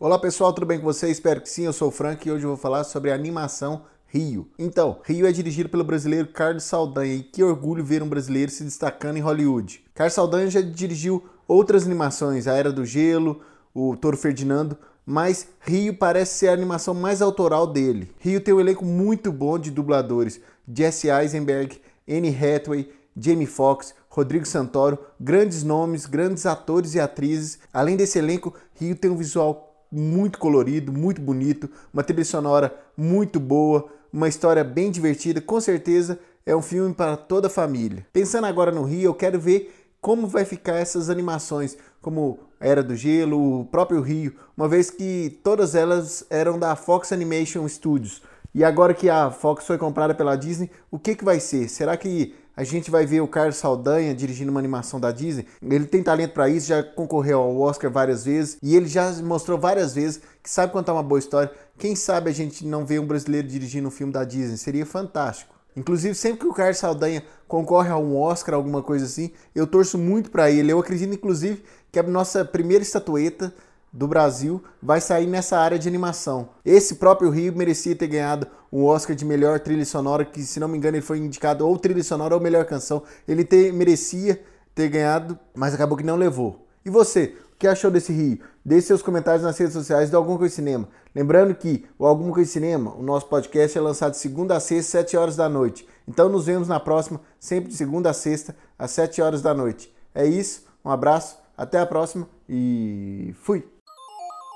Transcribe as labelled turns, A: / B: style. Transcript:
A: Olá pessoal, tudo bem com vocês? Espero que sim, eu sou o Frank e hoje eu vou falar sobre a animação Rio. Então, Rio é dirigido pelo brasileiro Carlos Saldanha e que orgulho ver um brasileiro se destacando em Hollywood. Carlos Saldanha já dirigiu outras animações, A Era do Gelo, o Toro Ferdinando, mas Rio parece ser a animação mais autoral dele. Rio tem um elenco muito bom de dubladores, Jesse Eisenberg, Anne Hathaway, Jamie Foxx, Rodrigo Santoro, grandes nomes, grandes atores e atrizes. Além desse elenco, Rio tem um visual muito colorido, muito bonito, uma trilha sonora muito boa, uma história bem divertida, com certeza é um filme para toda a família. Pensando agora no Rio, eu quero ver como vai ficar essas animações, como Era do Gelo, o próprio Rio, uma vez que todas elas eram da Fox Animation Studios. E agora que a Fox foi comprada pela Disney, o que, que vai ser? Será que a gente vai ver o Carlos Saldanha dirigindo uma animação da Disney? Ele tem talento para isso, já concorreu ao Oscar várias vezes e ele já mostrou várias vezes que sabe contar uma boa história. Quem sabe a gente não vê um brasileiro dirigindo um filme da Disney? Seria fantástico. Inclusive, sempre que o Carlos Saldanha concorre a um Oscar, alguma coisa assim, eu torço muito para ele. Eu acredito, inclusive, que a nossa primeira estatueta do Brasil vai sair nessa área de animação. Esse próprio Rio merecia ter ganhado um Oscar de melhor trilha sonora, que se não me engano ele foi indicado ou trilha sonora ou melhor canção. Ele ter, merecia ter ganhado, mas acabou que não levou. E você, o que achou desse Rio? Deixe seus comentários nas redes sociais do Alguma Coisa Cinema. Lembrando que o Alguma Coisa Cinema, o nosso podcast é lançado de segunda a sexta, 7 horas da noite. Então nos vemos na próxima, sempre de segunda a sexta, às 7 horas da noite. É isso, um abraço, até a próxima e fui!